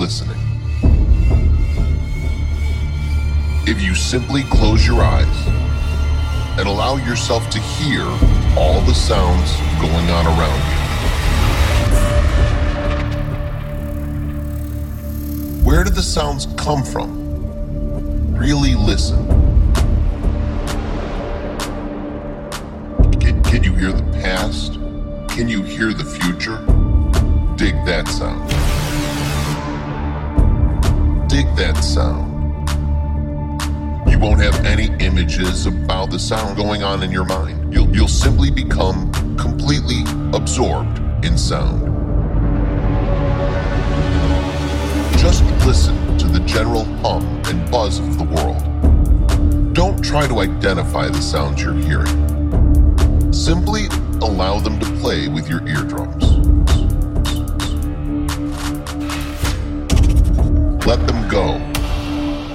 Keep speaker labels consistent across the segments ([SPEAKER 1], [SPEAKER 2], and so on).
[SPEAKER 1] listening. If you simply close your eyes and allow yourself to hear all the sounds going on around you. Where do the sounds come from? Really listen. Can, can you hear the past? Can you hear the future? Dig that sound. Dig that sound. You won't have any images about the sound going on in your mind. You'll, you'll simply become completely absorbed in sound. Just listen to the general hum and buzz of the world. Don't try to identify the sounds you're hearing. Simply allow them to play with your eardrums. Let them go.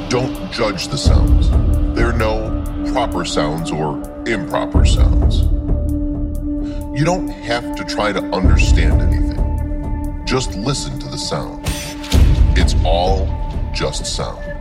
[SPEAKER 1] Don't judge the sounds. There are no proper sounds or improper sounds. You don't have to try to understand anything. Just listen to the sound. It's all just sound.